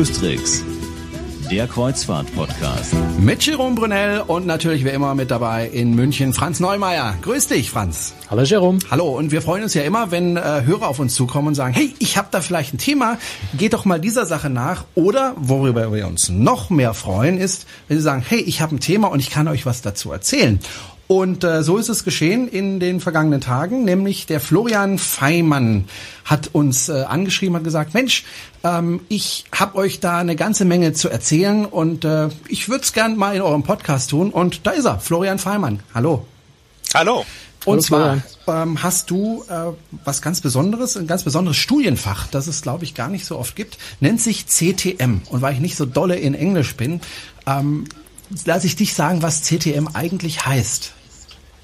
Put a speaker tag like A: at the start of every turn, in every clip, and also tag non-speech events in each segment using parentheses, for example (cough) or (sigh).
A: Cruise der Kreuzfahrt-Podcast.
B: Mit Jerome Brunel und natürlich wie immer mit dabei in München Franz Neumeier. Grüß dich, Franz.
C: Hallo, Jerome.
B: Hallo, und wir freuen uns ja immer, wenn äh, Hörer auf uns zukommen und sagen, hey, ich habe da vielleicht ein Thema, geht doch mal dieser Sache nach. Oder, worüber wir uns noch mehr freuen, ist, wenn sie sagen, hey, ich habe ein Thema und ich kann euch was dazu erzählen. Und äh, so ist es geschehen in den vergangenen Tagen, nämlich der Florian Feimann hat uns äh, angeschrieben, hat gesagt, Mensch, ähm, ich habe euch da eine ganze Menge zu erzählen und äh, ich würde es gern mal in eurem Podcast tun. Und da ist er, Florian Feimann. Hallo.
D: Hallo.
B: Und zwar ähm, hast du äh, was ganz Besonderes, ein ganz besonderes Studienfach, das es, glaube ich, gar nicht so oft gibt, nennt sich CTM. Und weil ich nicht so dolle in Englisch bin, ähm, lasse ich dich sagen, was CTM eigentlich heißt.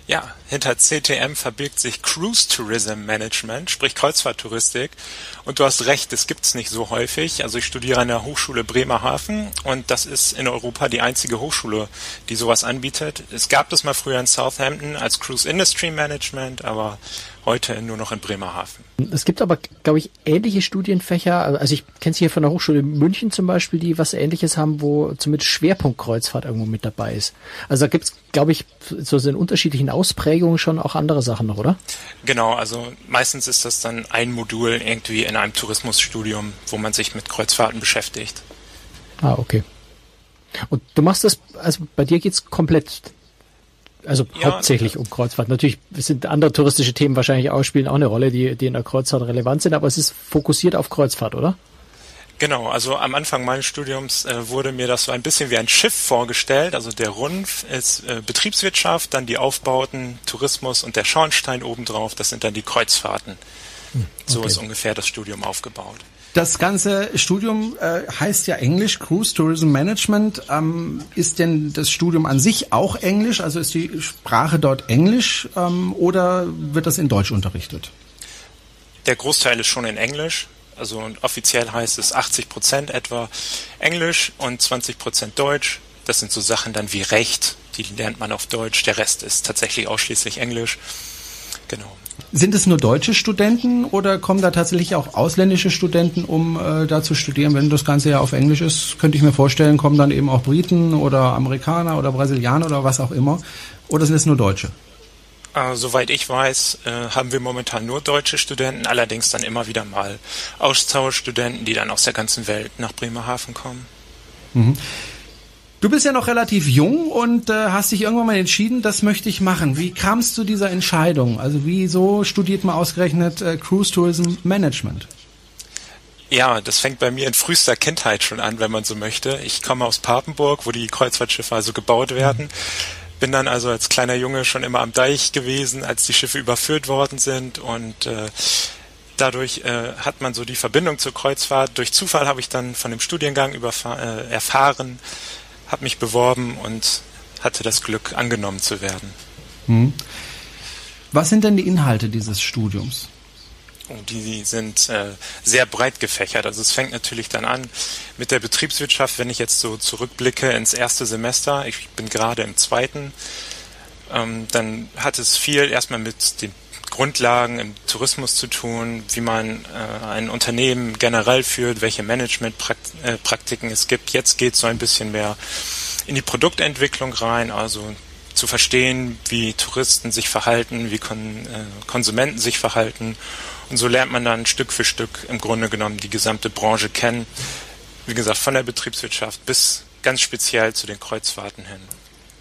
D: Ja, hinter CTM verbirgt sich Cruise Tourism Management, sprich Kreuzfahrttouristik. Und du hast recht, es gibt's nicht so häufig. Also ich studiere an der Hochschule Bremerhaven und das ist in Europa die einzige Hochschule, die sowas anbietet. Es gab das mal früher in Southampton als Cruise Industry Management, aber heute nur noch in Bremerhaven.
C: Es gibt aber, glaube ich, ähnliche Studienfächer. Also ich kenne es hier von der Hochschule München zum Beispiel, die was Ähnliches haben, wo zumindest Schwerpunktkreuzfahrt irgendwo mit dabei ist. Also da gibt es, glaube ich, so in unterschiedlichen Ausprägungen schon auch andere Sachen noch, oder?
D: Genau, also meistens ist das dann ein Modul irgendwie in einem Tourismusstudium, wo man sich mit Kreuzfahrten beschäftigt.
C: Ah, okay. Und du machst das, also bei dir geht's komplett also ja, hauptsächlich um Kreuzfahrt. Natürlich sind andere touristische Themen wahrscheinlich auch, spielen auch eine Rolle, die, die in der Kreuzfahrt relevant sind, aber es ist fokussiert auf Kreuzfahrt, oder?
D: Genau, also am Anfang meines Studiums äh, wurde mir das so ein bisschen wie ein Schiff vorgestellt. Also der Rumpf ist äh, Betriebswirtschaft, dann die Aufbauten, Tourismus und der Schornstein obendrauf, das sind dann die Kreuzfahrten. Hm, okay. So ist ungefähr das Studium aufgebaut.
B: Das ganze Studium äh, heißt ja Englisch, Cruise Tourism Management. Ähm, ist denn das Studium an sich auch Englisch? Also ist die Sprache dort Englisch ähm, oder wird das in Deutsch unterrichtet?
D: Der Großteil ist schon in Englisch. Also offiziell heißt es 80 Prozent etwa Englisch und 20 Prozent Deutsch. Das sind so Sachen dann wie Recht, die lernt man auf Deutsch. Der Rest ist tatsächlich ausschließlich Englisch. Genau.
B: Sind es nur deutsche Studenten oder kommen da tatsächlich auch ausländische Studenten, um äh, da zu studieren? Wenn das Ganze ja auf Englisch ist, könnte ich mir vorstellen, kommen dann eben auch Briten oder Amerikaner oder Brasilianer oder was auch immer. Oder sind es nur Deutsche?
D: Äh, soweit ich weiß, äh, haben wir momentan nur deutsche Studenten, allerdings dann immer wieder mal Austauschstudenten, die dann aus der ganzen Welt nach Bremerhaven kommen.
B: Mhm. Du bist ja noch relativ jung und äh, hast dich irgendwann mal entschieden, das möchte ich machen. Wie kamst du dieser Entscheidung? Also wieso studiert man ausgerechnet äh, Cruise Tourism Management?
D: Ja, das fängt bei mir in frühester Kindheit schon an, wenn man so möchte. Ich komme aus Papenburg, wo die Kreuzfahrtschiffe also gebaut werden. Bin dann also als kleiner Junge schon immer am Deich gewesen, als die Schiffe überführt worden sind und äh, dadurch äh, hat man so die Verbindung zur Kreuzfahrt. Durch Zufall habe ich dann von dem Studiengang äh, erfahren, habe mich beworben und hatte das Glück, angenommen zu werden. Hm.
B: Was sind denn die Inhalte dieses Studiums?
D: Oh, die sind äh, sehr breit gefächert. Also es fängt natürlich dann an mit der Betriebswirtschaft, wenn ich jetzt so zurückblicke ins erste Semester. Ich bin gerade im zweiten. Ähm, dann hat es viel erstmal mit den Grundlagen im Tourismus zu tun, wie man äh, ein Unternehmen generell führt, welche Managementpraktiken es gibt. Jetzt geht es so ein bisschen mehr in die Produktentwicklung rein, also zu verstehen, wie Touristen sich verhalten, wie Kon äh, Konsumenten sich verhalten. Und so lernt man dann Stück für Stück im Grunde genommen die gesamte Branche kennen. Wie gesagt, von der Betriebswirtschaft bis ganz speziell zu den Kreuzfahrten hin.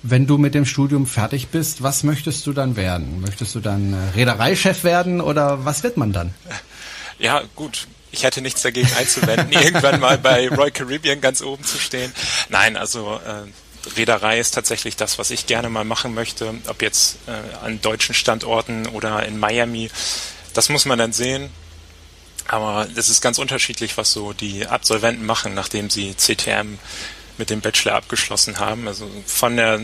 B: Wenn du mit dem Studium fertig bist, was möchtest du dann werden? Möchtest du dann äh, Reedereichef werden oder was wird man dann?
D: Ja, gut. Ich hätte nichts dagegen einzuwenden, (laughs) irgendwann mal bei Royal Caribbean ganz oben zu stehen. Nein, also äh, Reederei ist tatsächlich das, was ich gerne mal machen möchte, ob jetzt äh, an deutschen Standorten oder in Miami. Das muss man dann sehen. Aber es ist ganz unterschiedlich, was so die Absolventen machen, nachdem sie CTM mit dem Bachelor abgeschlossen haben. Also von der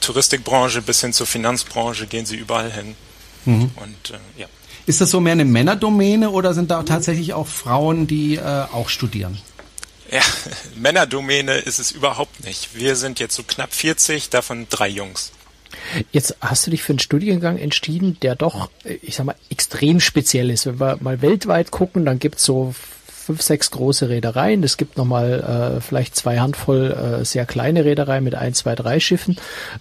D: Touristikbranche bis hin zur Finanzbranche gehen sie überall hin. Mhm. Und
B: äh, ja. Ist das so mehr eine Männerdomäne oder sind da tatsächlich auch Frauen, die äh, auch studieren?
D: Ja, (laughs) Männerdomäne ist es überhaupt nicht. Wir sind jetzt so knapp 40, davon drei Jungs.
C: Jetzt hast du dich für einen Studiengang entschieden, der doch, ich sag mal, extrem speziell ist. Wenn wir mal weltweit gucken, dann gibt's so fünf, sechs große Reedereien. Es gibt nochmal äh, vielleicht zwei Handvoll äh, sehr kleine Reedereien mit ein, zwei, drei Schiffen.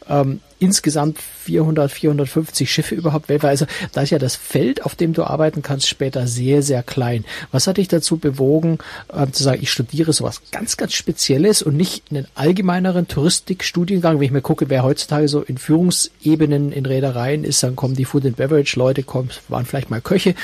C: Ähm, insgesamt 400, 450 Schiffe überhaupt weltweit. Also da ist ja das Feld, auf dem du arbeiten kannst, später sehr, sehr klein. Was hat dich dazu bewogen, äh, zu sagen, ich studiere sowas ganz, ganz Spezielles und nicht einen allgemeineren Touristikstudiengang? Wenn ich mir gucke, wer heutzutage so in Führungsebenen in Reedereien ist, dann kommen die Food and Beverage Leute, kommen, waren vielleicht mal Köche,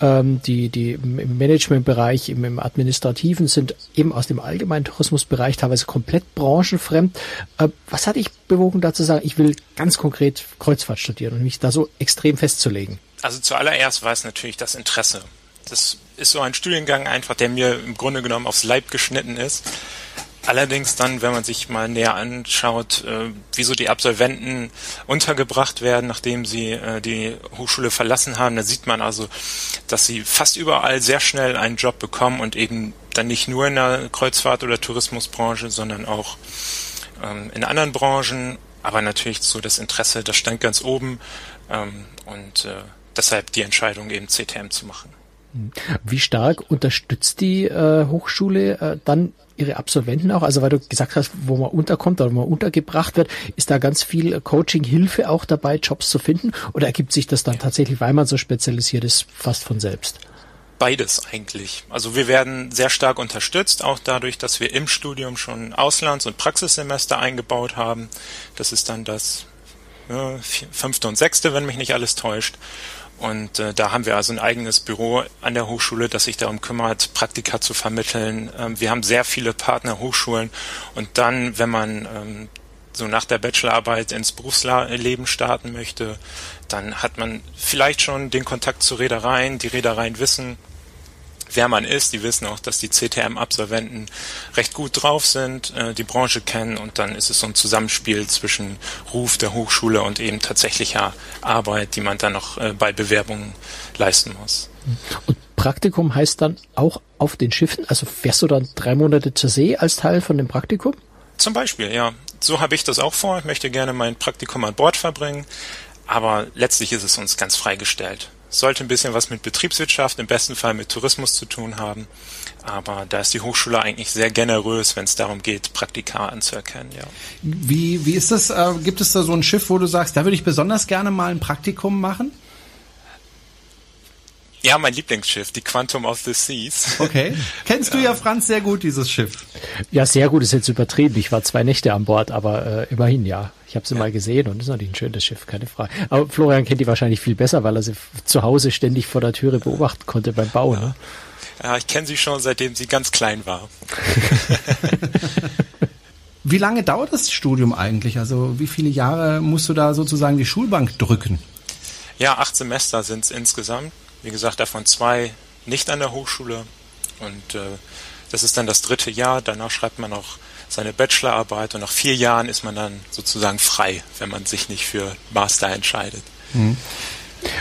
C: ähm, die, die im Managementbereich, im, im Administrativen sind eben aus dem allgemeinen Tourismusbereich teilweise komplett branchenfremd. Äh, was hat dich bewogen, dazu zu sagen, ich will ganz konkret Kreuzfahrt studieren und mich da so extrem festzulegen?
D: Also zuallererst war es natürlich das Interesse. Das ist so ein Studiengang einfach, der mir im Grunde genommen aufs Leib geschnitten ist. Allerdings dann, wenn man sich mal näher anschaut, äh, wieso die Absolventen untergebracht werden, nachdem sie äh, die Hochschule verlassen haben, da sieht man also, dass sie fast überall sehr schnell einen Job bekommen und eben dann nicht nur in der Kreuzfahrt- oder Tourismusbranche, sondern auch ähm, in anderen Branchen aber natürlich so das Interesse, das stand ganz oben ähm, und äh, deshalb die Entscheidung eben CTM zu machen.
C: Wie stark unterstützt die äh, Hochschule äh, dann ihre Absolventen auch? Also weil du gesagt hast, wo man unterkommt oder wo man untergebracht wird, ist da ganz viel Coaching-Hilfe auch dabei, Jobs zu finden? Oder ergibt sich das dann tatsächlich, weil man so spezialisiert ist, fast von selbst?
D: Beides eigentlich. Also wir werden sehr stark unterstützt, auch dadurch, dass wir im Studium schon Auslands- und Praxissemester eingebaut haben. Das ist dann das ja, fünfte und sechste, wenn mich nicht alles täuscht. Und äh, da haben wir also ein eigenes Büro an der Hochschule, das sich darum kümmert, Praktika zu vermitteln. Ähm, wir haben sehr viele Partnerhochschulen. Und dann, wenn man ähm, so nach der Bachelorarbeit ins Berufsleben starten möchte, dann hat man vielleicht schon den Kontakt zu Reedereien. Die Reedereien wissen, wer man ist. Die wissen auch, dass die CTM-Absolventen recht gut drauf sind, äh, die Branche kennen und dann ist es so ein Zusammenspiel zwischen Ruf der Hochschule und eben tatsächlicher Arbeit, die man dann noch äh, bei Bewerbungen leisten muss.
C: Und Praktikum heißt dann auch auf den Schiffen? Also fährst du dann drei Monate zur See als Teil von dem Praktikum?
D: Zum Beispiel, ja. So habe ich das auch vor. Ich möchte gerne mein Praktikum an Bord verbringen. Aber letztlich ist es uns ganz freigestellt. Sollte ein bisschen was mit Betriebswirtschaft, im besten Fall mit Tourismus zu tun haben. Aber da ist die Hochschule eigentlich sehr generös, wenn es darum geht, Praktika anzuerkennen, ja.
B: Wie, wie ist das? Äh, gibt es da so ein Schiff, wo du sagst, da würde ich besonders gerne mal ein Praktikum machen?
D: Ja, mein Lieblingsschiff, die Quantum of the Seas.
B: Okay. (laughs) Kennst du ja, Franz, sehr gut, dieses Schiff.
C: Ja, sehr gut ist jetzt übertrieben. Ich war zwei Nächte an Bord, aber äh, immerhin ja. Ich habe sie ja. mal gesehen und ist natürlich ein schönes Schiff, keine Frage. Aber Florian kennt die wahrscheinlich viel besser, weil er sie zu Hause ständig vor der Türe beobachten konnte beim Bau. Ja, ne?
D: ja ich kenne sie schon, seitdem sie ganz klein war. (laughs) (laughs)
B: wie lange dauert das Studium eigentlich? Also wie viele Jahre musst du da sozusagen die Schulbank drücken?
D: Ja, acht Semester sind es insgesamt. Wie gesagt, davon zwei nicht an der Hochschule. Und äh, das ist dann das dritte Jahr. Danach schreibt man noch seine Bachelorarbeit und nach vier Jahren ist man dann sozusagen frei, wenn man sich nicht für Master entscheidet. Mhm.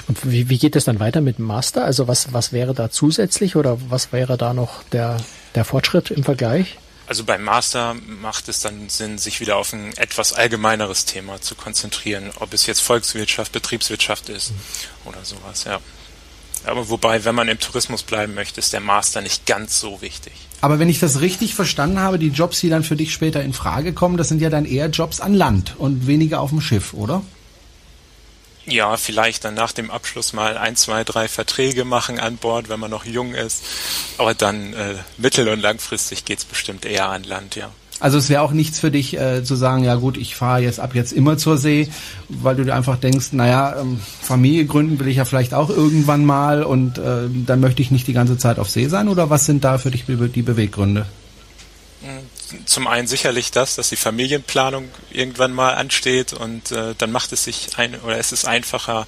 C: Und wie, wie geht es dann weiter mit dem Master? Also was, was wäre da zusätzlich oder was wäre da noch der, der Fortschritt im Vergleich?
D: Also beim Master macht es dann Sinn, sich wieder auf ein etwas allgemeineres Thema zu konzentrieren, ob es jetzt Volkswirtschaft, Betriebswirtschaft ist mhm. oder sowas, ja. Aber wobei, wenn man im Tourismus bleiben möchte, ist der Master nicht ganz so wichtig.
B: Aber wenn ich das richtig verstanden habe, die Jobs, die dann für dich später in Frage kommen, das sind ja dann eher Jobs an Land und weniger auf dem Schiff, oder?
D: Ja, vielleicht dann nach dem Abschluss mal ein, zwei, drei Verträge machen an Bord, wenn man noch jung ist. Aber dann äh, mittel- und langfristig geht's bestimmt eher an Land, ja.
B: Also es wäre auch nichts für dich äh, zu sagen, ja gut, ich fahre jetzt ab jetzt immer zur See, weil du dir einfach denkst, naja, ähm, Familie gründen will ich ja vielleicht auch irgendwann mal und äh, dann möchte ich nicht die ganze Zeit auf See sein oder was sind da für dich die Beweggründe?
D: Zum einen sicherlich das, dass die Familienplanung irgendwann mal ansteht und äh, dann macht es sich ein oder es ist einfacher,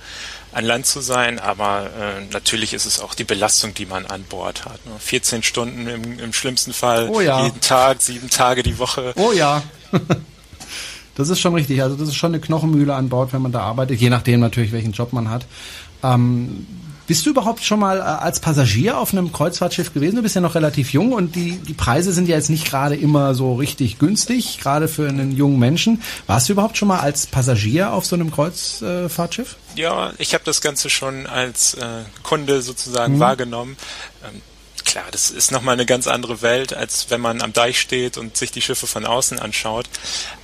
D: an Land zu sein, aber äh, natürlich ist es auch die Belastung, die man an Bord hat. Ne? 14 Stunden im, im schlimmsten Fall,
B: oh ja.
D: jeden Tag, sieben Tage die Woche.
B: Oh ja. (laughs) Das ist schon richtig. Also das ist schon eine Knochenmühle an Bord, wenn man da arbeitet, je nachdem natürlich, welchen Job man hat. Ähm, bist du überhaupt schon mal äh, als Passagier auf einem Kreuzfahrtschiff gewesen? Du bist ja noch relativ jung und die, die Preise sind ja jetzt nicht gerade immer so richtig günstig, gerade für einen jungen Menschen. Warst du überhaupt schon mal als Passagier auf so einem Kreuzfahrtschiff?
D: Ja, ich habe das Ganze schon als äh, Kunde sozusagen mhm. wahrgenommen. Ähm, klar, das ist nochmal eine ganz andere Welt, als wenn man am Deich steht und sich die Schiffe von außen anschaut.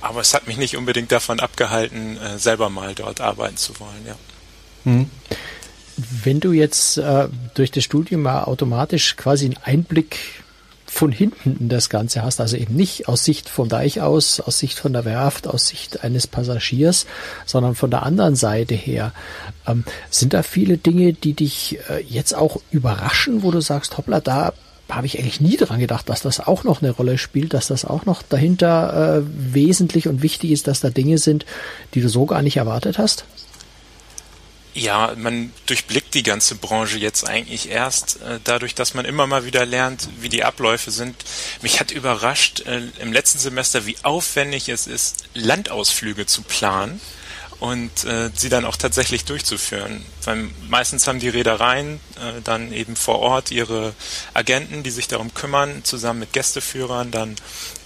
D: Aber es hat mich nicht unbedingt davon abgehalten, äh, selber mal dort arbeiten zu wollen, ja. Hm.
C: Wenn du jetzt äh, durch das Studium mal automatisch quasi einen Einblick von hinten in das Ganze hast, also eben nicht aus Sicht vom Deich aus, aus Sicht von der Werft, aus Sicht eines Passagiers, sondern von der anderen Seite her. Ähm, sind da viele Dinge, die dich äh, jetzt auch überraschen, wo du sagst, hoppla, da habe ich eigentlich nie dran gedacht, dass das auch noch eine Rolle spielt, dass das auch noch dahinter äh, wesentlich und wichtig ist, dass da Dinge sind, die du so gar nicht erwartet hast?
D: Ja, man durchblickt die ganze Branche jetzt eigentlich erst äh, dadurch, dass man immer mal wieder lernt, wie die Abläufe sind. Mich hat überrascht äh, im letzten Semester, wie aufwendig es ist, Landausflüge zu planen und äh, sie dann auch tatsächlich durchzuführen. Weil meistens haben die Reedereien äh, dann eben vor Ort ihre Agenten, die sich darum kümmern, zusammen mit Gästeführern dann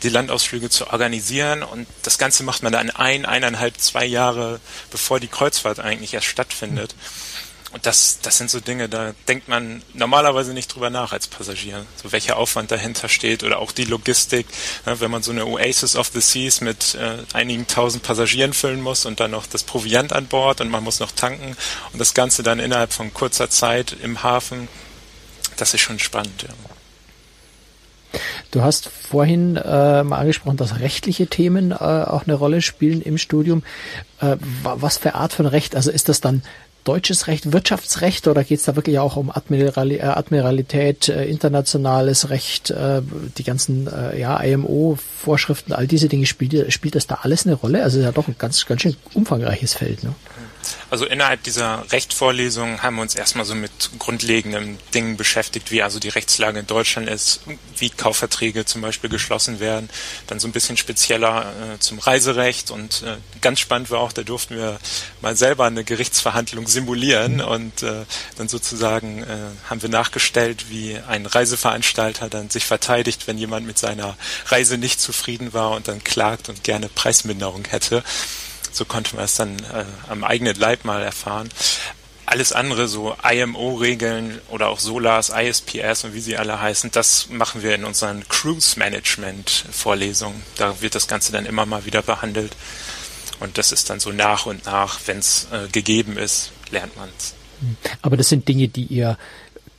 D: die Landausflüge zu organisieren und das Ganze macht man dann ein, eineinhalb, zwei Jahre bevor die Kreuzfahrt eigentlich erst stattfindet. Mhm. Und das, das sind so Dinge, da denkt man normalerweise nicht drüber nach als Passagier. So welcher Aufwand dahinter steht oder auch die Logistik, ne, wenn man so eine Oasis of the Seas mit äh, einigen tausend Passagieren füllen muss und dann noch das Proviant an Bord und man muss noch tanken und das Ganze dann innerhalb von kurzer Zeit im Hafen, das ist schon spannend. Ja.
C: Du hast vorhin äh, mal angesprochen, dass rechtliche Themen äh, auch eine Rolle spielen im Studium. Äh, was für Art von Recht? Also ist das dann deutsches Recht, Wirtschaftsrecht oder geht es da wirklich auch um Admirali äh, Admiralität, äh, internationales Recht, äh, die ganzen äh, ja, IMO-Vorschriften, all diese Dinge, spielt, spielt das da alles eine Rolle? Also ja doch ein ganz, ganz schön umfangreiches Feld. Ne?
D: Also innerhalb dieser Rechtvorlesung haben wir uns erstmal so mit grundlegenden Dingen beschäftigt, wie also die Rechtslage in Deutschland ist, wie Kaufverträge zum Beispiel geschlossen werden, dann so ein bisschen spezieller äh, zum Reiserecht und äh, ganz spannend war auch, da durften wir mal selber eine Gerichtsverhandlung simulieren und äh, dann sozusagen äh, haben wir nachgestellt, wie ein Reiseveranstalter dann sich verteidigt, wenn jemand mit seiner Reise nicht zufrieden war und dann klagt und gerne Preisminderung hätte. So konnte man es dann äh, am eigenen Leib mal erfahren. Alles andere, so IMO-Regeln oder auch SOLAS, ISPS und wie sie alle heißen, das machen wir in unseren Cruise-Management-Vorlesungen. Da wird das Ganze dann immer mal wieder behandelt. Und das ist dann so nach und nach, wenn es äh, gegeben ist, lernt man es.
C: Aber das sind Dinge, die ihr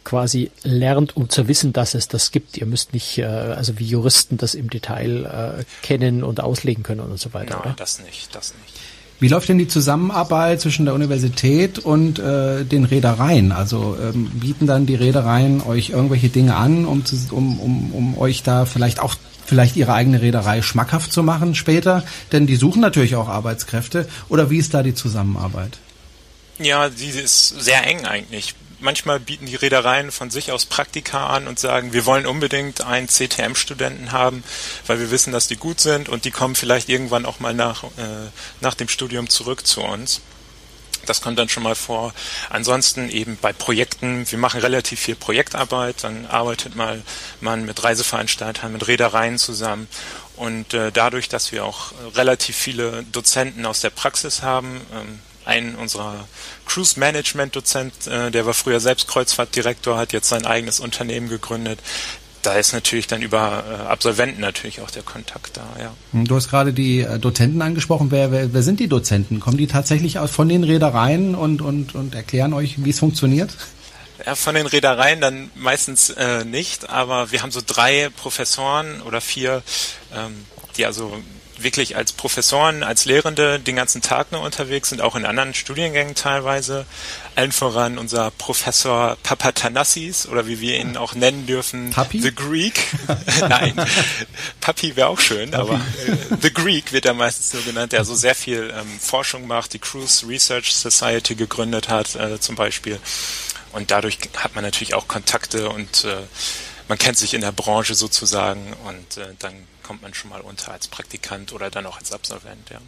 C: quasi lernt, um zu wissen, dass es das gibt. Ihr müsst nicht, äh, also wie Juristen das im Detail äh, kennen und auslegen können und so weiter.
D: Nein, oder? das nicht, das nicht.
B: Wie läuft denn die Zusammenarbeit zwischen der Universität und äh, den Reedereien? Also ähm, bieten dann die Reedereien euch irgendwelche Dinge an, um, zu, um, um, um euch da vielleicht auch vielleicht ihre eigene Reederei schmackhaft zu machen später? Denn die suchen natürlich auch Arbeitskräfte. Oder wie ist da die Zusammenarbeit?
D: Ja, die ist sehr eng eigentlich manchmal bieten die Reedereien von sich aus Praktika an und sagen, wir wollen unbedingt einen CTM-Studenten haben, weil wir wissen, dass die gut sind und die kommen vielleicht irgendwann auch mal nach, äh, nach dem Studium zurück zu uns. Das kommt dann schon mal vor. Ansonsten eben bei Projekten, wir machen relativ viel Projektarbeit, dann arbeitet mal man mit Reiseveranstaltern, mit Reedereien zusammen. Und äh, dadurch, dass wir auch relativ viele Dozenten aus der Praxis haben, ähm, ein unserer Cruise Management Dozent, äh, der war früher selbst Kreuzfahrtdirektor, hat jetzt sein eigenes Unternehmen gegründet. Da ist natürlich dann über äh, Absolventen natürlich auch der Kontakt da, ja.
B: Hm, du hast gerade die äh, Dozenten angesprochen. Wer, wer, wer sind die Dozenten? Kommen die tatsächlich von den Reedereien und, und, und erklären euch, wie es funktioniert?
D: Ja, von den Reedereien dann meistens äh, nicht, aber wir haben so drei Professoren oder vier, ähm, die also wirklich als Professoren, als Lehrende den ganzen Tag nur unterwegs sind, auch in anderen Studiengängen teilweise. Allen voran unser Professor Papatanassis oder wie wir ihn auch nennen dürfen,
B: Papi?
D: The Greek. (laughs) Nein, Papi wäre auch schön, Papi. aber äh, The Greek wird er meistens nur genannt, der so sehr viel ähm, Forschung macht, die Cruise Research Society gegründet hat äh, zum Beispiel. Und dadurch hat man natürlich auch Kontakte und äh, man kennt sich in der Branche sozusagen und äh, dann kommt man schon mal unter als Praktikant oder dann auch als Absolvent. Ja.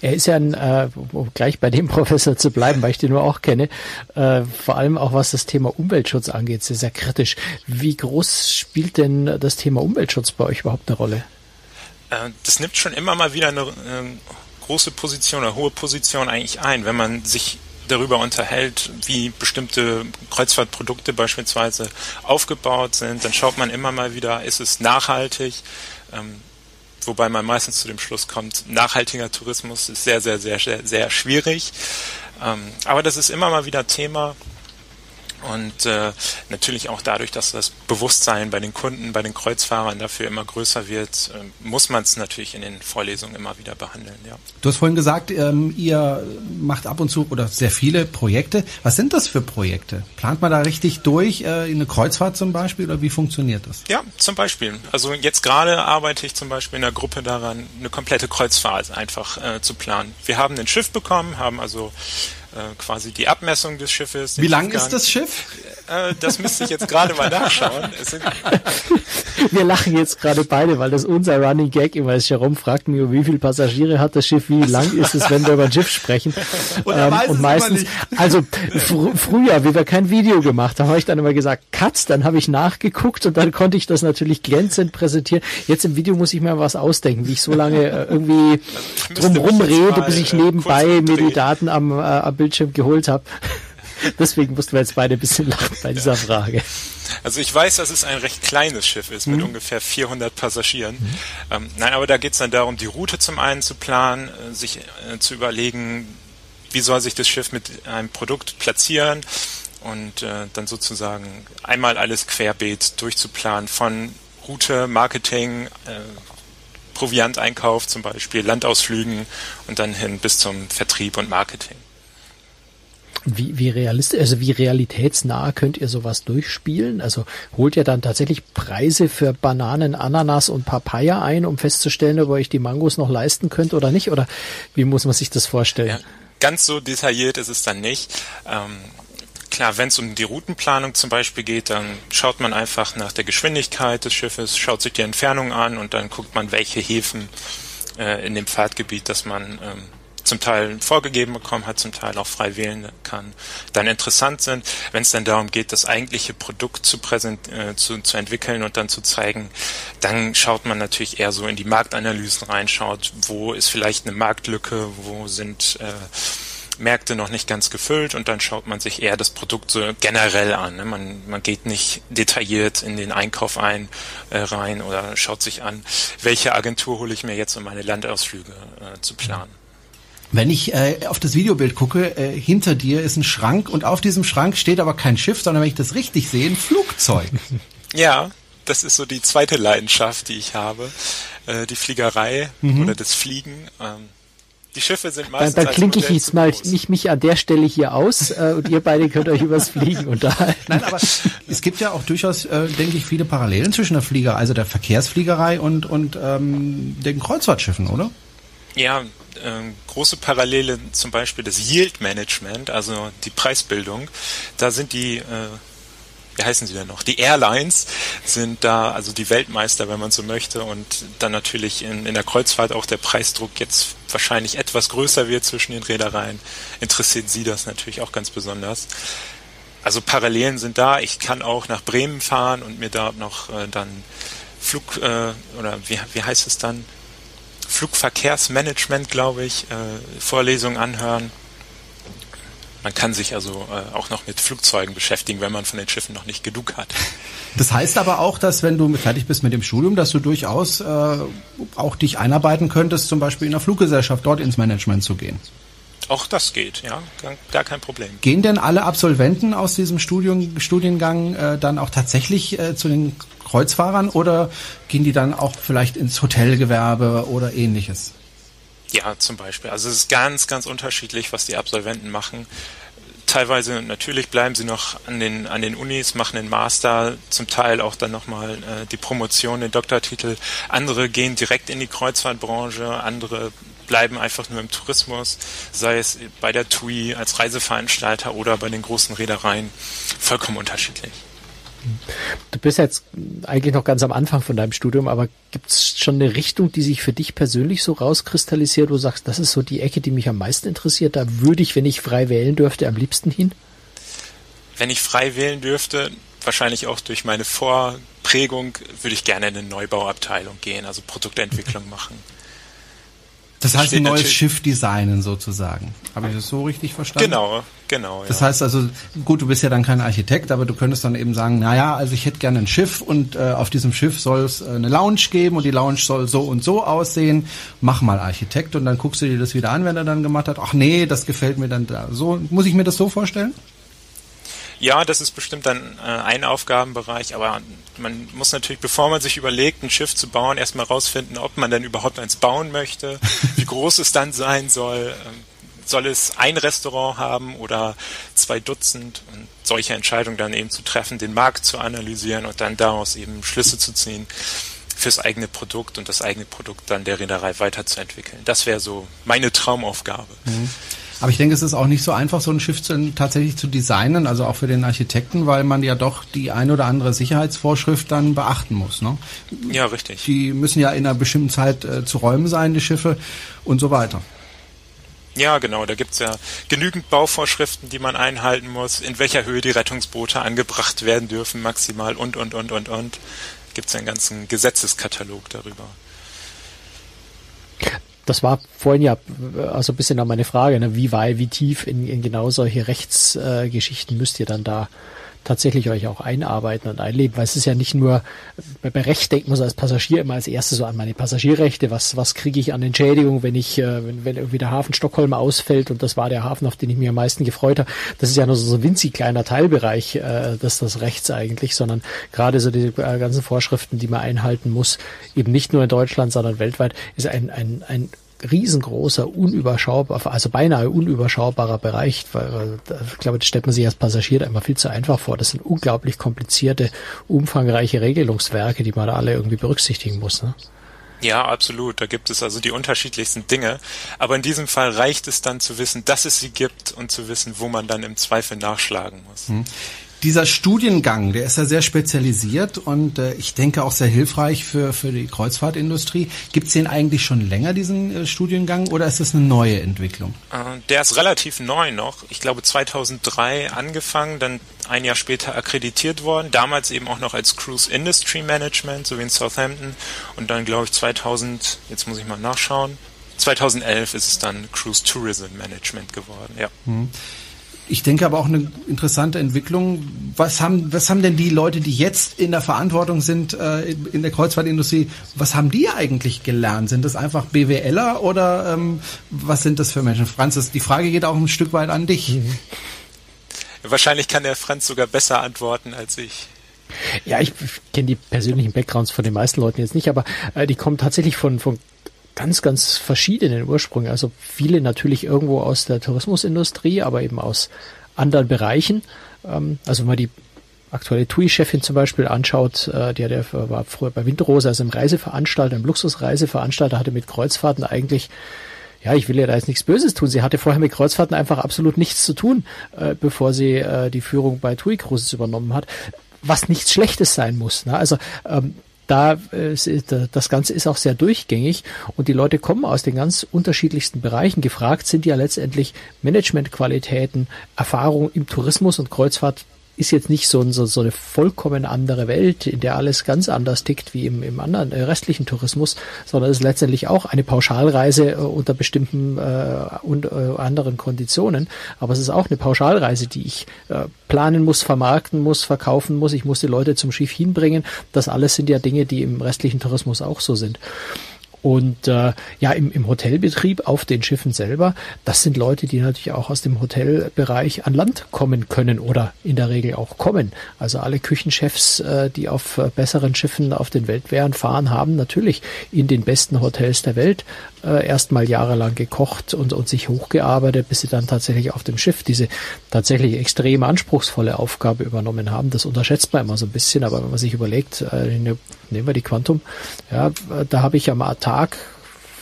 C: Er ist ja ein, äh, um gleich bei dem (laughs) Professor zu bleiben, weil ich den nur auch kenne, äh, vor allem auch was das Thema Umweltschutz angeht, sehr, sehr kritisch. Wie groß spielt denn das Thema Umweltschutz bei euch überhaupt eine Rolle?
D: Äh, das nimmt schon immer mal wieder eine äh, große Position, eine hohe Position eigentlich ein, wenn man sich darüber unterhält, wie bestimmte Kreuzfahrtprodukte beispielsweise aufgebaut sind. Dann schaut man immer mal wieder, ist es nachhaltig? Ähm, wobei man meistens zu dem Schluss kommt, nachhaltiger Tourismus ist sehr, sehr, sehr, sehr, sehr schwierig. Ähm, aber das ist immer mal wieder Thema. Und äh, natürlich auch dadurch, dass das Bewusstsein bei den Kunden, bei den Kreuzfahrern dafür immer größer wird, äh, muss man es natürlich in den Vorlesungen immer wieder behandeln. Ja.
B: Du hast vorhin gesagt, ähm, ihr macht ab und zu oder sehr viele Projekte. Was sind das für Projekte? Plant man da richtig durch äh, in eine Kreuzfahrt zum Beispiel oder wie funktioniert das?
D: Ja, zum Beispiel. Also jetzt gerade arbeite ich zum Beispiel in der Gruppe daran, eine komplette Kreuzfahrt einfach äh, zu planen. Wir haben ein Schiff bekommen, haben also quasi die Abmessung des Schiffes.
B: Wie lang ist das Schiff?
D: Äh, das müsste ich jetzt gerade mal nachschauen. (laughs)
C: Wir lachen jetzt gerade beide, weil das unser Running Gag immer ist. Jerome fragt mich, wie viele Passagiere hat das Schiff, wie lang ist es, wenn wir über ein Schiff sprechen. (laughs)
B: Und, ähm, und meistens,
C: also fr früher, wie wir kein Video gemacht haben, habe ich dann immer gesagt, Cut, dann habe ich nachgeguckt und dann konnte ich das natürlich glänzend präsentieren. Jetzt im Video muss ich mir was ausdenken, wie ich so lange äh, irgendwie drumherum rede, bis ich nebenbei mir die Daten am, äh, am Bildschirm geholt habe. (laughs) Deswegen mussten wir jetzt beide ein bisschen lachen bei dieser Frage.
D: Also ich weiß, dass es ein recht kleines Schiff ist mit mhm. ungefähr 400 Passagieren. Mhm. Ähm, nein, aber da geht es dann darum, die Route zum einen zu planen, äh, sich äh, zu überlegen, wie soll sich das Schiff mit einem Produkt platzieren und äh, dann sozusagen einmal alles querbeet durchzuplanen von Route, Marketing, äh, Provianteinkauf zum Beispiel, Landausflügen und dann hin bis zum Vertrieb und Marketing.
C: Wie, wie realistisch, also wie realitätsnah könnt ihr sowas durchspielen? Also holt ihr dann tatsächlich Preise für Bananen, Ananas und Papaya ein, um festzustellen, ob ihr euch die Mangos noch leisten könnt oder nicht? Oder wie muss man sich das vorstellen? Ja,
D: ganz so detailliert ist es dann nicht. Ähm, klar, wenn es um die Routenplanung zum Beispiel geht, dann schaut man einfach nach der Geschwindigkeit des Schiffes, schaut sich die Entfernung an und dann guckt man, welche Häfen äh, in dem Fahrtgebiet, das man ähm, zum Teil vorgegeben bekommen hat, zum Teil auch frei wählen kann, dann interessant sind. Wenn es dann darum geht, das eigentliche Produkt zu, präsent, äh, zu, zu entwickeln und dann zu zeigen, dann schaut man natürlich eher so in die Marktanalysen rein, schaut, wo ist vielleicht eine Marktlücke, wo sind äh, Märkte noch nicht ganz gefüllt und dann schaut man sich eher das Produkt so generell an. Ne? Man, man geht nicht detailliert in den Einkauf ein äh, rein oder schaut sich an, welche Agentur hole ich mir jetzt, um meine Landausflüge äh, zu planen.
B: Wenn ich äh, auf das Videobild gucke, äh, hinter dir ist ein Schrank und auf diesem Schrank steht aber kein Schiff, sondern wenn ich das richtig sehe, ein Flugzeug. (laughs)
D: Ja, das ist so die zweite Leidenschaft, die ich habe. Äh, die Fliegerei mhm. oder das Fliegen. Ähm, die Schiffe sind meistens.
C: Dann, dann klinke ich jetzt mal nicht mich an der Stelle hier aus äh, und ihr beide könnt euch übers Fliegen (laughs) unterhalten.
B: Nein, aber es gibt ja auch durchaus, äh, denke ich, viele Parallelen zwischen der Flieger, also der Verkehrsfliegerei und, und ähm, den Kreuzfahrtschiffen, oder?
D: Ja, äh, große Parallele zum Beispiel das Yield Management, also die Preisbildung. Da sind die, äh, wie heißen sie denn noch? Die Airlines sind da, also die Weltmeister, wenn man so möchte, und dann natürlich in, in der Kreuzfahrt auch der Preisdruck jetzt wahrscheinlich etwas größer wird zwischen den Reedereien. Interessiert sie das natürlich auch ganz besonders. Also Parallelen sind da. Ich kann auch nach Bremen fahren und mir da noch äh, dann Flug äh, oder wie, wie heißt es dann? Flugverkehrsmanagement, glaube ich, äh, Vorlesungen anhören. Man kann sich also äh, auch noch mit Flugzeugen beschäftigen, wenn man von den Schiffen noch nicht genug hat.
B: Das heißt aber auch, dass wenn du fertig bist mit dem Studium, dass du durchaus äh, auch dich einarbeiten könntest, zum Beispiel in einer Fluggesellschaft dort ins Management zu gehen.
D: Auch das geht, ja, gar kein Problem.
B: Gehen denn alle Absolventen aus diesem Studium, Studiengang äh, dann auch tatsächlich äh, zu den Kreuzfahrern oder gehen die dann auch vielleicht ins Hotelgewerbe oder ähnliches?
D: Ja, zum Beispiel. Also es ist ganz, ganz unterschiedlich, was die Absolventen machen. Teilweise natürlich bleiben sie noch an den an den Unis, machen den Master, zum Teil auch dann nochmal äh, die Promotion, den Doktortitel. Andere gehen direkt in die Kreuzfahrtbranche, andere bleiben einfach nur im Tourismus, sei es bei der TUI als Reiseveranstalter oder bei den großen Reedereien. Vollkommen unterschiedlich.
C: Du bist jetzt eigentlich noch ganz am Anfang von deinem Studium, aber gibt es schon eine Richtung, die sich für dich persönlich so rauskristallisiert, wo du sagst, das ist so die Ecke, die mich am meisten interessiert, da würde ich, wenn ich frei wählen dürfte, am liebsten hin?
D: Wenn ich frei wählen dürfte, wahrscheinlich auch durch meine Vorprägung, würde ich gerne in eine Neubauabteilung gehen, also Produktentwicklung (laughs) machen.
B: Das heißt, ein neues Schiff designen sozusagen. Habe ich das so richtig verstanden?
D: Genau, genau.
B: Das heißt also, gut, du bist ja dann kein Architekt, aber du könntest dann eben sagen, na ja, also ich hätte gerne ein Schiff und äh, auf diesem Schiff soll es äh, eine Lounge geben und die Lounge soll so und so aussehen. Mach mal Architekt und dann guckst du dir das wieder an, wenn er dann gemacht hat. Ach nee, das gefällt mir dann da. So muss ich mir das so vorstellen?
D: Ja, das ist bestimmt dann äh, ein Aufgabenbereich, aber man muss natürlich, bevor man sich überlegt, ein Schiff zu bauen, erstmal rausfinden, ob man denn überhaupt eins bauen möchte, wie (laughs) groß es dann sein soll. Ähm, soll es ein Restaurant haben oder zwei Dutzend und solche Entscheidungen dann eben zu treffen, den Markt zu analysieren und dann daraus eben Schlüsse zu ziehen fürs eigene Produkt und das eigene Produkt dann der Reederei weiterzuentwickeln. Das wäre so meine Traumaufgabe. Mhm.
B: Aber ich denke, es ist auch nicht so einfach, so ein Schiff zu, tatsächlich zu designen, also auch für den Architekten, weil man ja doch die ein oder andere Sicherheitsvorschrift dann beachten muss. Ne?
D: Ja, richtig.
B: Die müssen ja in einer bestimmten Zeit äh, zu räumen sein, die Schiffe und so weiter.
D: Ja, genau. Da gibt's ja genügend Bauvorschriften, die man einhalten muss, in welcher Höhe die Rettungsboote angebracht werden dürfen, maximal und, und, und, und, und. Gibt's ja einen ganzen Gesetzeskatalog darüber
C: das war vorhin ja also ein bisschen noch meine Frage, ne? wie weit, wie tief in, in genau solche Rechtsgeschichten äh, müsst ihr dann da tatsächlich euch auch einarbeiten und einleben, weil es ist ja nicht nur, bei, Recht denkt man so als Passagier immer als erstes so an meine Passagierrechte, was, was kriege ich an Entschädigung, wenn ich, äh, wenn, wenn irgendwie der Hafen Stockholm ausfällt und das war der Hafen, auf den ich mich am meisten gefreut habe. Das ist ja nur so ein winzig kleiner Teilbereich äh, des, des Rechts eigentlich, sondern gerade so diese äh, ganzen Vorschriften, die man einhalten muss, eben nicht nur in Deutschland, sondern weltweit, ist ein, ein, ein riesengroßer, unüberschaubar, also beinahe unüberschaubarer Bereich, weil ich glaube, das stellt man sich als Passagier da immer viel zu einfach vor. Das sind unglaublich komplizierte, umfangreiche Regelungswerke, die man da alle irgendwie berücksichtigen muss. Ne?
D: Ja, absolut. Da gibt es also die unterschiedlichsten Dinge. Aber in diesem Fall reicht es dann zu wissen, dass es sie gibt und zu wissen, wo man dann im Zweifel nachschlagen muss. Hm.
B: Dieser Studiengang, der ist ja sehr spezialisiert und äh, ich denke auch sehr hilfreich für, für die Kreuzfahrtindustrie. Gibt es den eigentlich schon länger, diesen äh, Studiengang, oder ist das eine neue Entwicklung?
D: Äh, der ist relativ neu noch. Ich glaube 2003 angefangen, dann ein Jahr später akkreditiert worden. Damals eben auch noch als Cruise Industry Management, so wie in Southampton. Und dann glaube ich 2000, jetzt muss ich mal nachschauen, 2011 ist es dann Cruise Tourism Management geworden, ja.
B: Hm. Ich denke aber auch eine interessante Entwicklung. Was haben, was haben denn die Leute, die jetzt in der Verantwortung sind äh, in der Kreuzfahrtindustrie, was haben die eigentlich gelernt? Sind das einfach BWLer oder ähm, was sind das für Menschen? Franz, die Frage geht auch ein Stück weit an dich. Mhm.
D: Wahrscheinlich kann der Franz sogar besser antworten als ich.
C: Ja, ich kenne die persönlichen Backgrounds von den meisten Leuten jetzt nicht, aber äh, die kommen tatsächlich von, von ganz, ganz verschiedenen Ursprüngen. Also viele natürlich irgendwo aus der Tourismusindustrie, aber eben aus anderen Bereichen. Ähm, also wenn man die aktuelle TUI-Chefin zum Beispiel anschaut, äh, die der war früher bei Winterrose, also im Reiseveranstalter, im Luxusreiseveranstalter, hatte mit Kreuzfahrten eigentlich ja, ich will ja da jetzt nichts Böses tun. Sie hatte vorher mit Kreuzfahrten einfach absolut nichts zu tun, äh, bevor sie äh, die Führung bei TUI Cruises übernommen hat. Was nichts Schlechtes sein muss. Ne? Also ähm, da äh, das Ganze ist auch sehr durchgängig und die Leute kommen aus den ganz unterschiedlichsten Bereichen. Gefragt sind ja letztendlich Managementqualitäten, Erfahrung im Tourismus und Kreuzfahrt ist jetzt nicht so, so, so eine vollkommen andere Welt, in der alles ganz anders tickt wie im, im anderen äh, restlichen Tourismus, sondern es ist letztendlich auch eine Pauschalreise äh, unter bestimmten äh, und äh, anderen Konditionen. Aber es ist auch eine Pauschalreise, die ich äh, planen muss, vermarkten muss, verkaufen muss. Ich muss die Leute zum Schiff hinbringen. Das alles sind ja Dinge, die im restlichen Tourismus auch so sind. Und äh, ja, im, im Hotelbetrieb auf den Schiffen selber, das sind Leute, die natürlich auch aus dem Hotelbereich an Land kommen können oder in der Regel auch kommen. Also alle Küchenchefs, äh, die auf äh, besseren Schiffen auf den Weltwehren fahren, haben natürlich in den besten Hotels der Welt äh, erstmal jahrelang gekocht und, und sich hochgearbeitet, bis sie dann tatsächlich auf dem Schiff diese tatsächlich extrem anspruchsvolle Aufgabe übernommen haben. Das unterschätzt man immer so ein bisschen, aber wenn man sich überlegt, äh, nehmen wir die Quantum, ja, da habe ich am Tag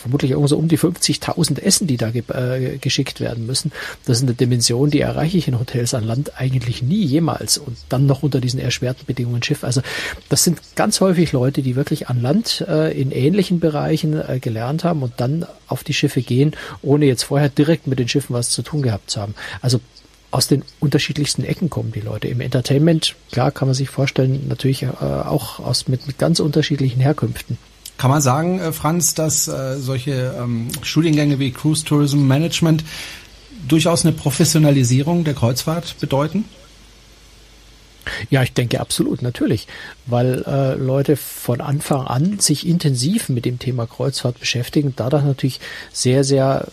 C: vermutlich irgendwo so um die 50.000 Essen, die da ge äh, geschickt werden müssen. Das ist eine Dimension, die erreiche ich in Hotels an Land eigentlich nie jemals und dann noch unter diesen erschwerten Bedingungen Schiff. Also das sind ganz häufig Leute, die wirklich an Land äh, in ähnlichen Bereichen äh, gelernt haben und dann auf die Schiffe gehen, ohne jetzt vorher direkt mit den Schiffen was zu tun gehabt zu haben. Also aus den unterschiedlichsten Ecken kommen die Leute. Im Entertainment, klar, kann man sich vorstellen, natürlich äh, auch aus mit, mit ganz unterschiedlichen Herkünften.
B: Kann man sagen, äh, Franz, dass äh, solche ähm, Studiengänge wie Cruise Tourism Management durchaus eine Professionalisierung der Kreuzfahrt bedeuten?
C: Ja, ich denke absolut, natürlich, weil äh, Leute von Anfang an sich intensiv mit dem Thema Kreuzfahrt beschäftigen, dadurch natürlich sehr, sehr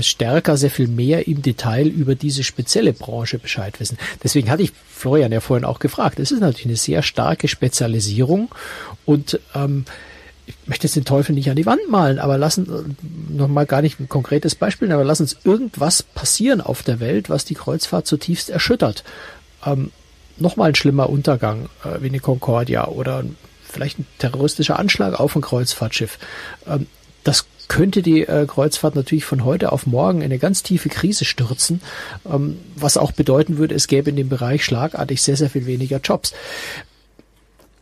C: stärker, sehr viel mehr im Detail über diese spezielle Branche Bescheid wissen. Deswegen hatte ich Florian ja vorhin auch gefragt. Es ist natürlich eine sehr starke Spezialisierung und ähm, ich möchte jetzt den Teufel nicht an die Wand malen, aber lassen äh, noch mal gar nicht ein konkretes Beispiel, aber lass uns irgendwas passieren auf der Welt, was die Kreuzfahrt zutiefst erschüttert. Ähm, nochmal ein schlimmer Untergang äh, wie eine Concordia oder vielleicht ein terroristischer Anschlag auf ein Kreuzfahrtschiff. Ähm, das könnte die äh, Kreuzfahrt natürlich von heute auf morgen in eine ganz tiefe Krise stürzen, ähm, was auch bedeuten würde, es gäbe in dem Bereich schlagartig sehr, sehr viel weniger Jobs.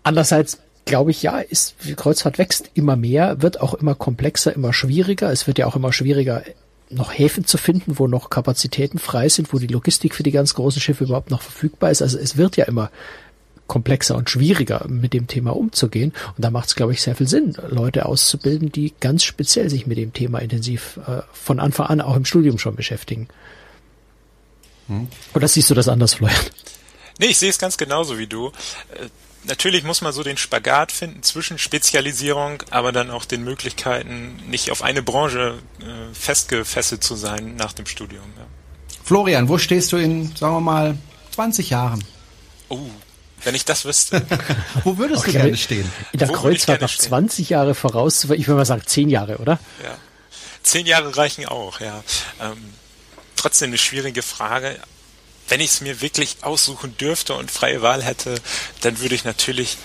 C: Andererseits glaube ich, ja, ist, die Kreuzfahrt wächst immer mehr, wird auch immer komplexer, immer schwieriger. Es wird ja auch immer schwieriger, noch Häfen zu finden, wo noch Kapazitäten frei sind, wo die Logistik für die ganz großen Schiffe überhaupt noch verfügbar ist. Also es wird ja immer komplexer und schwieriger mit dem Thema umzugehen. Und da macht es, glaube ich, sehr viel Sinn, Leute auszubilden, die ganz speziell sich mit dem Thema intensiv äh, von Anfang an auch im Studium schon beschäftigen. Hm. Oder siehst du das anders, Florian?
D: Nee, ich sehe es ganz genauso wie du. Äh, natürlich muss man so den Spagat finden zwischen Spezialisierung, aber dann auch den Möglichkeiten, nicht auf eine Branche äh, festgefesselt zu sein nach dem Studium. Ja.
B: Florian, wo stehst du in, sagen wir mal, 20 Jahren?
D: Oh, wenn ich das wüsste. (laughs)
B: wo würdest okay, du gerne stehen?
C: In der wo Kreuzfahrt noch 20 Jahre voraus, ich würde mal sagen 10 Jahre, oder?
D: Ja. 10 Jahre reichen auch, ja. Ähm, trotzdem eine schwierige Frage wenn ich es mir wirklich aussuchen dürfte und freie Wahl hätte, dann würde ich natürlich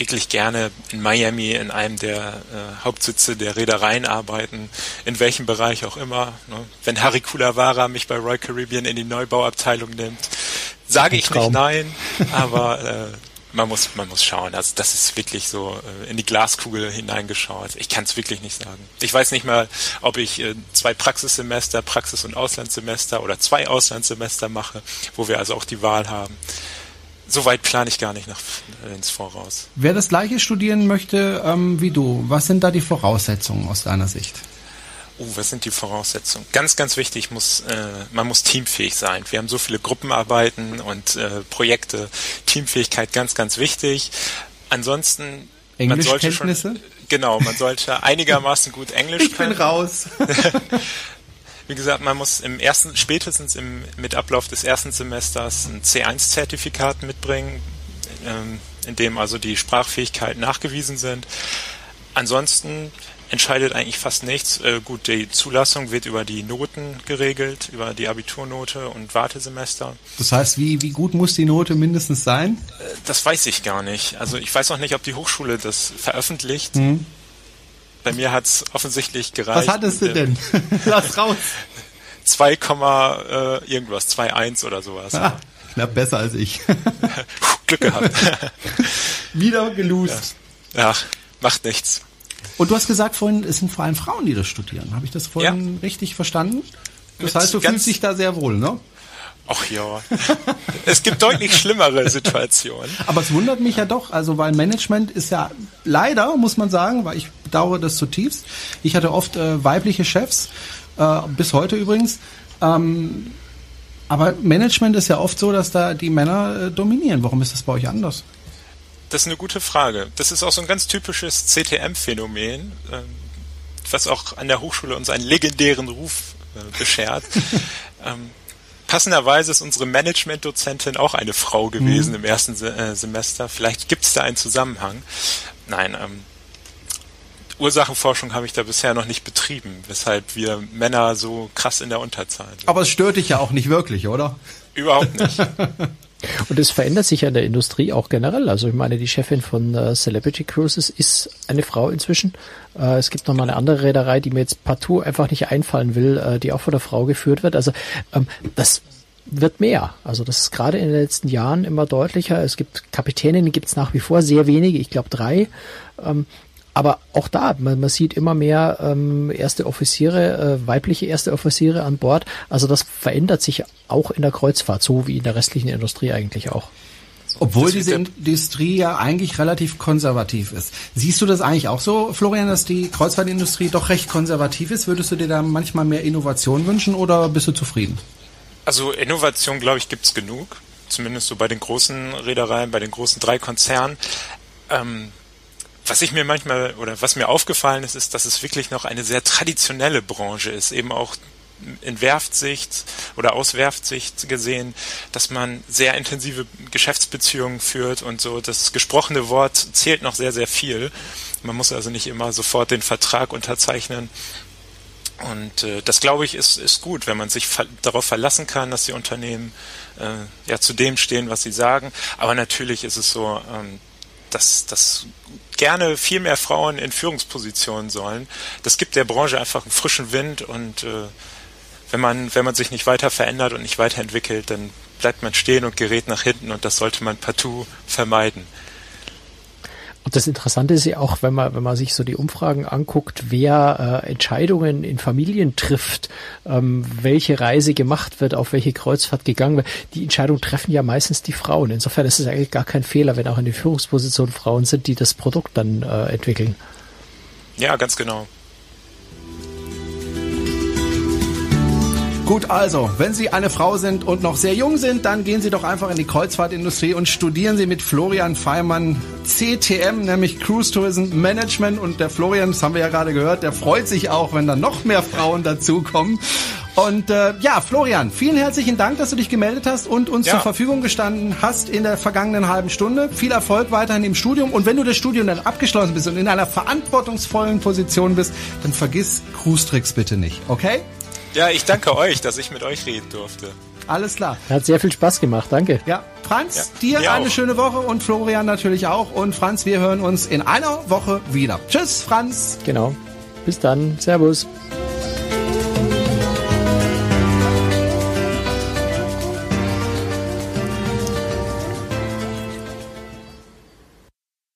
D: wirklich gerne in Miami in einem der äh, Hauptsitze der Reedereien arbeiten, in welchem Bereich auch immer. Ne? Wenn Harry Kulavara mich bei Royal Caribbean in die Neubauabteilung nimmt, sage ich nicht nein, (laughs) aber äh, man muss, man muss schauen. Also das ist wirklich so äh, in die Glaskugel hineingeschaut. Ich kann es wirklich nicht sagen. Ich weiß nicht mal, ob ich äh, zwei Praxissemester, Praxis- und Auslandssemester oder zwei Auslandssemester mache, wo wir also auch die Wahl haben. Soweit plane ich gar nicht nach, äh, ins Voraus.
B: Wer das gleiche studieren möchte ähm, wie du, was sind da die Voraussetzungen aus deiner Sicht?
D: Oh, was sind die Voraussetzungen? Ganz, ganz wichtig, muss, äh, man muss teamfähig sein. Wir haben so viele Gruppenarbeiten und äh, Projekte. Teamfähigkeit ganz, ganz wichtig. Ansonsten
B: man sollte schon,
D: genau, man sollte einigermaßen gut Englisch
B: ich können. Ich bin raus. (laughs)
D: Wie gesagt, man muss im ersten, spätestens im, mit Ablauf des ersten Semesters ein C1-Zertifikat mitbringen, ähm, in dem also die Sprachfähigkeiten nachgewiesen sind. Ansonsten entscheidet eigentlich fast nichts. Äh, gut, die Zulassung wird über die Noten geregelt, über die Abiturnote und Wartesemester.
B: Das heißt, wie, wie gut muss die Note mindestens sein?
D: Äh, das weiß ich gar nicht. Also ich weiß auch nicht, ob die Hochschule das veröffentlicht. Mhm. Bei mir hat es offensichtlich gereicht.
B: Was hattest du denn? (laughs) Lass raus.
D: 2, äh, irgendwas, 2,1 oder sowas. Ah,
B: knapp besser als ich. (laughs)
D: Glück gehabt. (laughs)
B: Wieder gelust.
D: Ja. Ach, macht nichts.
B: Und du hast gesagt vorhin, es sind vor allem Frauen, die das studieren. Habe ich das vorhin ja. richtig verstanden? Das Mit heißt, du fühlst dich da sehr wohl, ne?
D: Ach ja. es gibt deutlich schlimmere Situationen.
B: Aber es wundert mich ja doch, also weil Management ist ja leider, muss man sagen, weil ich bedauere das zutiefst. Ich hatte oft äh, weibliche Chefs, äh, bis heute übrigens. Ähm, aber Management ist ja oft so, dass da die Männer äh, dominieren. Warum ist das bei euch anders?
D: Das ist eine gute Frage. Das ist auch so ein ganz typisches CTM-Phänomen, ähm, was auch an der Hochschule uns einen legendären Ruf äh, beschert. (laughs) ähm, passenderweise ist unsere Management-Dozentin auch eine Frau gewesen mhm. im ersten Se äh, Semester. Vielleicht gibt es da einen Zusammenhang. Nein, ähm, Ursachenforschung habe ich da bisher noch nicht betrieben, weshalb wir Männer so krass in der Unterzahl sind.
B: Aber es stört dich ja auch nicht wirklich, oder?
D: Überhaupt nicht. (laughs)
C: Und es verändert sich ja in der Industrie auch generell. Also ich meine, die Chefin von äh, Celebrity Cruises ist eine Frau inzwischen. Äh, es gibt noch mal eine andere Reederei, die mir jetzt partout einfach nicht einfallen will, äh, die auch von der Frau geführt wird. Also ähm, das wird mehr. Also das ist gerade in den letzten Jahren immer deutlicher. Es gibt Kapitäninnen, gibt es nach wie vor sehr wenige, ich glaube drei. Ähm, aber auch da, man, man sieht immer mehr ähm, erste Offiziere, äh, weibliche erste Offiziere an Bord. Also das verändert sich auch in der Kreuzfahrt, so wie in der restlichen Industrie eigentlich auch.
B: Obwohl diese Industrie ja eigentlich relativ konservativ ist. Siehst du das eigentlich auch so, Florian, dass die Kreuzfahrtindustrie doch recht konservativ ist? Würdest du dir da manchmal mehr Innovation wünschen oder bist du zufrieden?
D: Also Innovation, glaube ich, gibt's genug. Zumindest so bei den großen Reedereien, bei den großen drei Konzernen. Ähm, was ich mir manchmal oder was mir aufgefallen ist, ist, dass es wirklich noch eine sehr traditionelle Branche ist, eben auch in Werftsicht oder aus Werftsicht gesehen, dass man sehr intensive Geschäftsbeziehungen führt und so das gesprochene Wort zählt noch sehr, sehr viel. Man muss also nicht immer sofort den Vertrag unterzeichnen. Und äh, das glaube ich ist, ist gut, wenn man sich ver darauf verlassen kann, dass die Unternehmen äh, ja zu dem stehen, was sie sagen. Aber natürlich ist es so, ähm, dass, dass gerne viel mehr Frauen in Führungspositionen sollen. Das gibt der Branche einfach einen frischen Wind und äh, wenn man, wenn man sich nicht weiter verändert und nicht weiterentwickelt, dann bleibt man stehen und gerät nach hinten und das sollte man partout vermeiden.
C: Und das Interessante ist ja auch, wenn man, wenn man sich so die Umfragen anguckt, wer äh, Entscheidungen in Familien trifft, ähm, welche Reise gemacht wird, auf welche Kreuzfahrt gegangen wird, die Entscheidung treffen ja meistens die Frauen. Insofern ist es eigentlich gar kein Fehler, wenn auch in die Führungsposition Frauen sind, die das Produkt dann äh, entwickeln.
D: Ja, ganz genau.
B: Gut, also, wenn Sie eine Frau sind und noch sehr jung sind, dann gehen Sie doch einfach in die Kreuzfahrtindustrie und studieren Sie mit Florian Feimann CTM, nämlich Cruise Tourism Management. Und der Florian, das haben wir ja gerade gehört, der freut sich auch, wenn dann noch mehr Frauen dazukommen. Und äh, ja, Florian, vielen herzlichen Dank, dass du dich gemeldet hast und uns ja. zur Verfügung gestanden hast in der vergangenen halben Stunde. Viel Erfolg weiterhin im Studium. Und wenn du das Studium dann abgeschlossen bist und in einer verantwortungsvollen Position bist, dann vergiss Cruise Tricks bitte nicht, okay?
D: Ja, ich danke euch, dass ich mit euch reden durfte.
B: Alles klar.
C: Hat sehr viel Spaß gemacht, danke.
B: Ja, Franz, ja, dir eine auch. schöne Woche und Florian natürlich auch. Und Franz, wir hören uns in einer Woche wieder. Tschüss, Franz.
C: Genau. Bis dann. Servus.